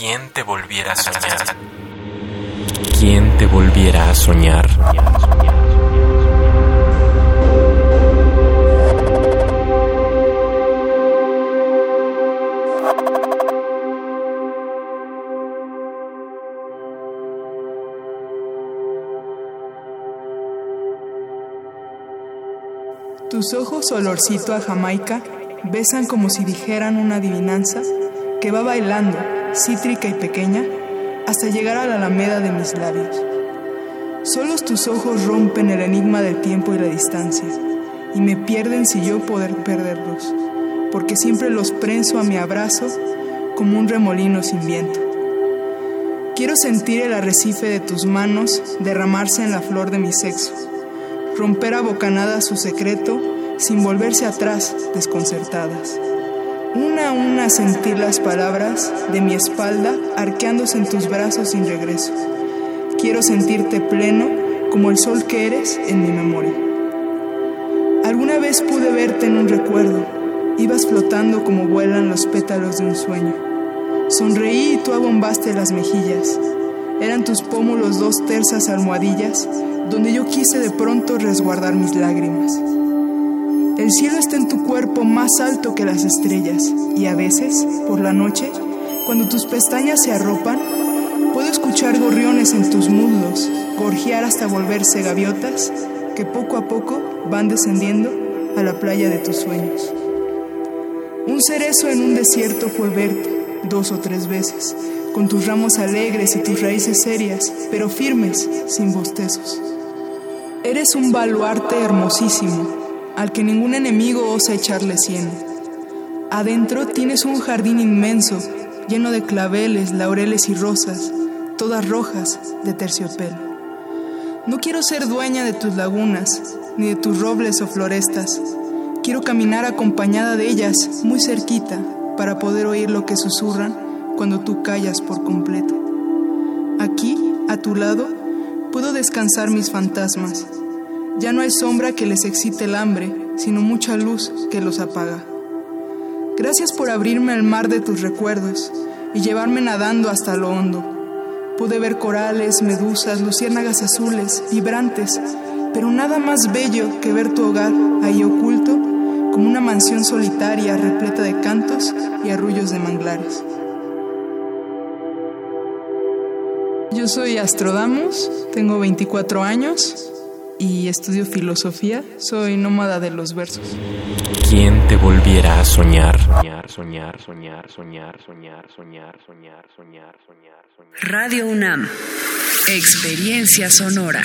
¿Quién te volviera a soñar? ¿Quién te volviera a soñar? Tus ojos olorcito a Jamaica besan como si dijeran una adivinanza que va bailando, cítrica y pequeña, hasta llegar a la alameda de mis labios. Solos tus ojos rompen el enigma del tiempo y la distancia, y me pierden si yo poder perderlos, porque siempre los prenso a mi abrazo como un remolino sin viento. Quiero sentir el arrecife de tus manos derramarse en la flor de mi sexo, romper a bocanadas su secreto sin volverse atrás desconcertadas. Una a sentir las palabras de mi espalda arqueándose en tus brazos sin regreso. Quiero sentirte pleno como el sol que eres en mi memoria. Alguna vez pude verte en un recuerdo. Ibas flotando como vuelan los pétalos de un sueño. Sonreí y tú abombaste las mejillas. Eran tus pómulos dos tersas almohadillas donde yo quise de pronto resguardar mis lágrimas. El cielo está en tu cuerpo más alto que las estrellas y a veces, por la noche, cuando tus pestañas se arropan, puedo escuchar gorriones en tus muslos, gorjear hasta volverse gaviotas que poco a poco van descendiendo a la playa de tus sueños. Un cerezo en un desierto fue verte dos o tres veces, con tus ramos alegres y tus raíces serias, pero firmes, sin bostezos. Eres un baluarte hermosísimo, al que ningún enemigo osa echarle cieno. Adentro tienes un jardín inmenso, lleno de claveles, laureles y rosas, todas rojas de terciopelo. No quiero ser dueña de tus lagunas, ni de tus robles o florestas. Quiero caminar acompañada de ellas, muy cerquita, para poder oír lo que susurran cuando tú callas por completo. Aquí, a tu lado, puedo descansar mis fantasmas, ya no hay sombra que les excite el hambre, sino mucha luz que los apaga. Gracias por abrirme al mar de tus recuerdos y llevarme nadando hasta lo hondo. Pude ver corales, medusas, luciérnagas azules, vibrantes, pero nada más bello que ver tu hogar ahí oculto como una mansión solitaria repleta de cantos y arrullos de manglares. Yo soy Astrodamus, tengo 24 años y estudio filosofía. Soy nómada de los versos. ¿Quién te volviera a soñar? Soñar, soñar, soñar, soñar, soñar, soñar, soñar, soñar, soñar, soñar. Radio UNAM. Experiencia sonora.